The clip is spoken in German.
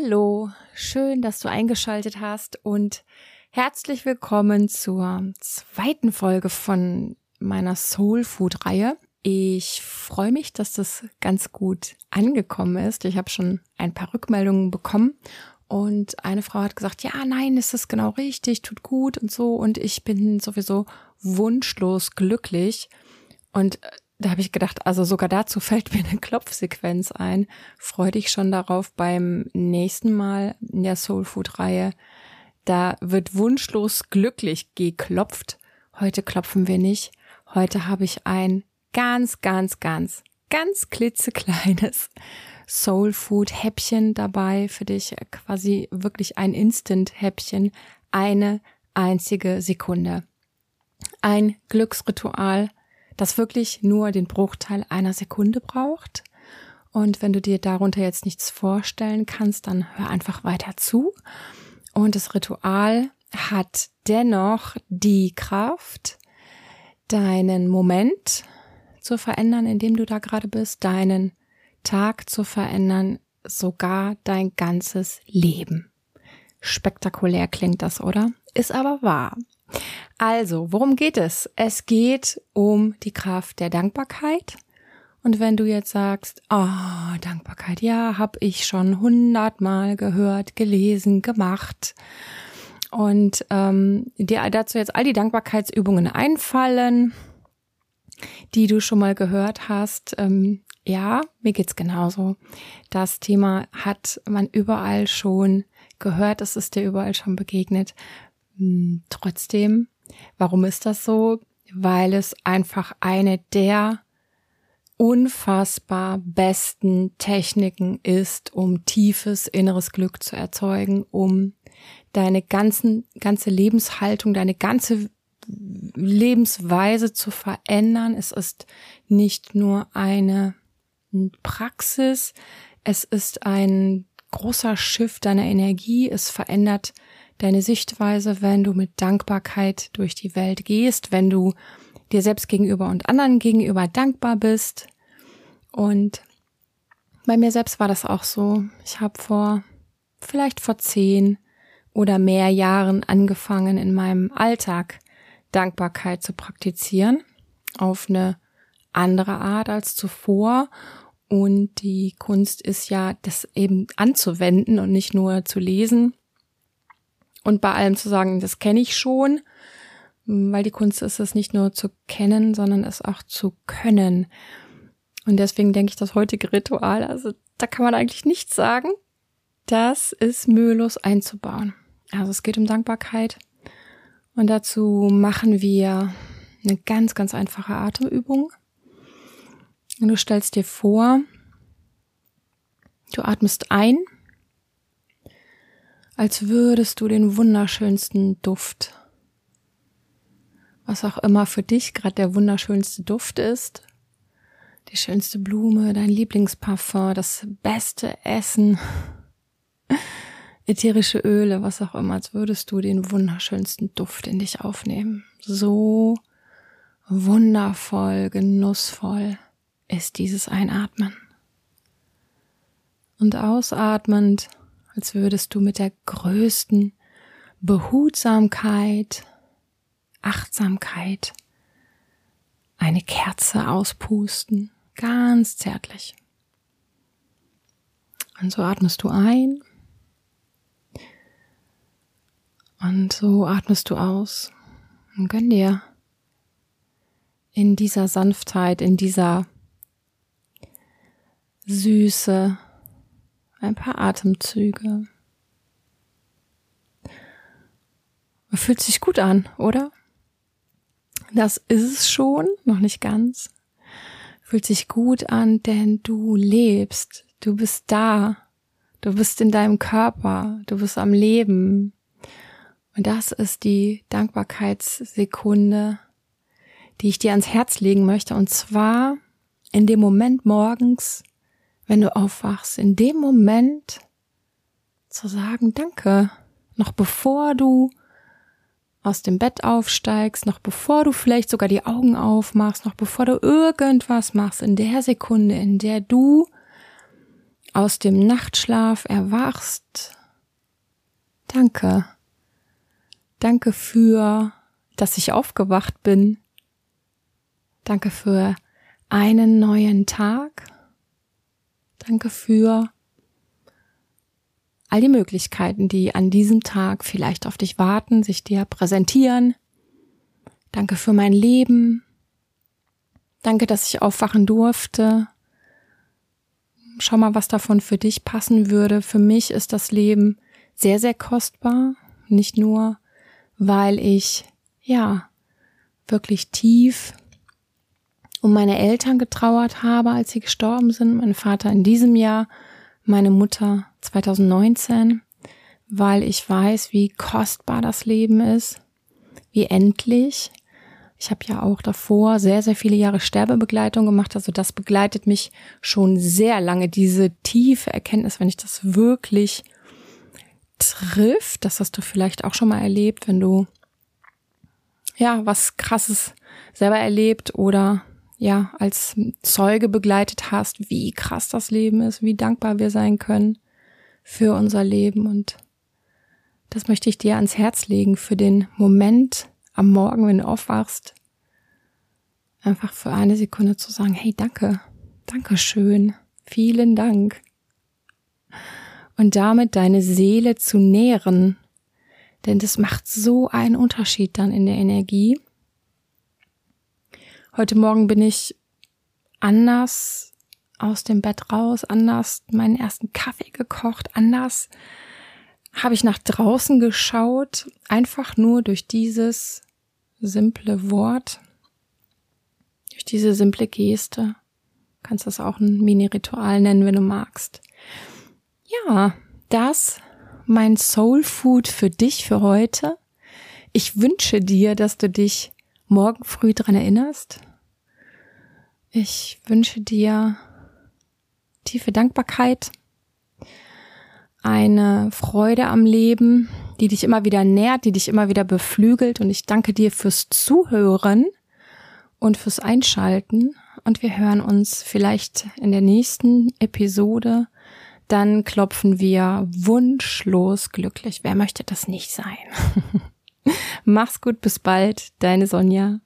Hallo, schön, dass du eingeschaltet hast und herzlich willkommen zur zweiten Folge von meiner Soul Food Reihe. Ich freue mich, dass das ganz gut angekommen ist. Ich habe schon ein paar Rückmeldungen bekommen und eine Frau hat gesagt, ja, nein, ist das genau richtig, tut gut und so und ich bin sowieso wunschlos glücklich und da habe ich gedacht, also sogar dazu fällt mir eine Klopfsequenz ein. Freu dich schon darauf beim nächsten Mal in der Soul Food Reihe. Da wird wunschlos glücklich geklopft. Heute klopfen wir nicht. Heute habe ich ein ganz, ganz, ganz, ganz klitzekleines Soul Food Häppchen dabei für dich. Quasi wirklich ein Instant Häppchen. Eine einzige Sekunde. Ein Glücksritual das wirklich nur den Bruchteil einer Sekunde braucht. Und wenn du dir darunter jetzt nichts vorstellen kannst, dann hör einfach weiter zu. Und das Ritual hat dennoch die Kraft, deinen Moment zu verändern, in dem du da gerade bist, deinen Tag zu verändern, sogar dein ganzes Leben. Spektakulär klingt das, oder? Ist aber wahr. Also, worum geht es? Es geht um die Kraft der Dankbarkeit. Und wenn du jetzt sagst, oh, Dankbarkeit, ja, habe ich schon hundertmal gehört, gelesen, gemacht. Und ähm, dir dazu jetzt all die Dankbarkeitsübungen einfallen, die du schon mal gehört hast. Ähm, ja, mir geht's genauso. Das Thema hat man überall schon gehört, es ist dir überall schon begegnet. Hm, trotzdem, warum ist das so? Weil es einfach eine der unfassbar besten Techniken ist, um tiefes inneres Glück zu erzeugen, um deine ganzen, ganze Lebenshaltung, deine ganze Lebensweise zu verändern. Es ist nicht nur eine Praxis, es ist ein großer Schiff deiner Energie, es verändert deine Sichtweise, wenn du mit Dankbarkeit durch die Welt gehst, wenn du dir selbst gegenüber und anderen gegenüber dankbar bist. Und bei mir selbst war das auch so. Ich habe vor, vielleicht vor zehn oder mehr Jahren angefangen, in meinem Alltag Dankbarkeit zu praktizieren. Auf eine andere Art als zuvor. Und die Kunst ist ja, das eben anzuwenden und nicht nur zu lesen und bei allem zu sagen, das kenne ich schon, weil die Kunst ist es nicht nur zu kennen, sondern es auch zu können. Und deswegen denke ich, das heutige Ritual, also da kann man eigentlich nichts sagen, das ist mühelos einzubauen. Also es geht um Dankbarkeit. Und dazu machen wir eine ganz, ganz einfache Atemübung. Und du stellst dir vor, du atmest ein als würdest du den wunderschönsten Duft, was auch immer für dich gerade der wunderschönste Duft ist, die schönste Blume, dein Lieblingsparfum, das beste Essen, ätherische Öle, was auch immer, als würdest du den wunderschönsten Duft in dich aufnehmen. So wundervoll, genussvoll ist dieses Einatmen. Und ausatmend als würdest du mit der größten Behutsamkeit, Achtsamkeit eine Kerze auspusten, ganz zärtlich. Und so atmest du ein. Und so atmest du aus. Und gönn dir in dieser Sanftheit, in dieser Süße, ein paar Atemzüge. Fühlt sich gut an, oder? Das ist es schon, noch nicht ganz. Fühlt sich gut an, denn du lebst, du bist da, du bist in deinem Körper, du bist am Leben. Und das ist die Dankbarkeitssekunde, die ich dir ans Herz legen möchte. Und zwar in dem Moment morgens, wenn du aufwachst, in dem Moment zu sagen, danke, noch bevor du aus dem Bett aufsteigst, noch bevor du vielleicht sogar die Augen aufmachst, noch bevor du irgendwas machst, in der Sekunde, in der du aus dem Nachtschlaf erwachst. Danke. Danke für, dass ich aufgewacht bin. Danke für einen neuen Tag. Danke für all die Möglichkeiten, die an diesem Tag vielleicht auf dich warten, sich dir präsentieren. Danke für mein Leben. Danke, dass ich aufwachen durfte. Schau mal, was davon für dich passen würde. Für mich ist das Leben sehr, sehr kostbar. Nicht nur, weil ich, ja, wirklich tief um meine Eltern getrauert habe, als sie gestorben sind. Mein Vater in diesem Jahr, meine Mutter 2019, weil ich weiß, wie kostbar das Leben ist, wie endlich. Ich habe ja auch davor sehr, sehr viele Jahre Sterbebegleitung gemacht. Also das begleitet mich schon sehr lange, diese tiefe Erkenntnis, wenn ich das wirklich trifft. Das hast du vielleicht auch schon mal erlebt, wenn du ja was krasses selber erlebt oder ja als Zeuge begleitet hast, wie krass das Leben ist, wie dankbar wir sein können für unser Leben und das möchte ich dir ans Herz legen für den Moment am Morgen, wenn du aufwachst, einfach für eine Sekunde zu sagen, hey, danke, danke schön, vielen Dank. Und damit deine Seele zu nähren, denn das macht so einen Unterschied dann in der Energie. Heute Morgen bin ich anders aus dem Bett raus, anders meinen ersten Kaffee gekocht, anders habe ich nach draußen geschaut, einfach nur durch dieses simple Wort, durch diese simple Geste. Du kannst das auch ein Mini-Ritual nennen, wenn du magst. Ja, das mein Soul Food für dich für heute. Ich wünsche dir, dass du dich morgen früh dran erinnerst. Ich wünsche dir tiefe Dankbarkeit, eine Freude am Leben, die dich immer wieder nährt, die dich immer wieder beflügelt. Und ich danke dir fürs Zuhören und fürs Einschalten. Und wir hören uns vielleicht in der nächsten Episode. Dann klopfen wir wunschlos glücklich. Wer möchte das nicht sein? Mach's gut, bis bald, deine Sonja.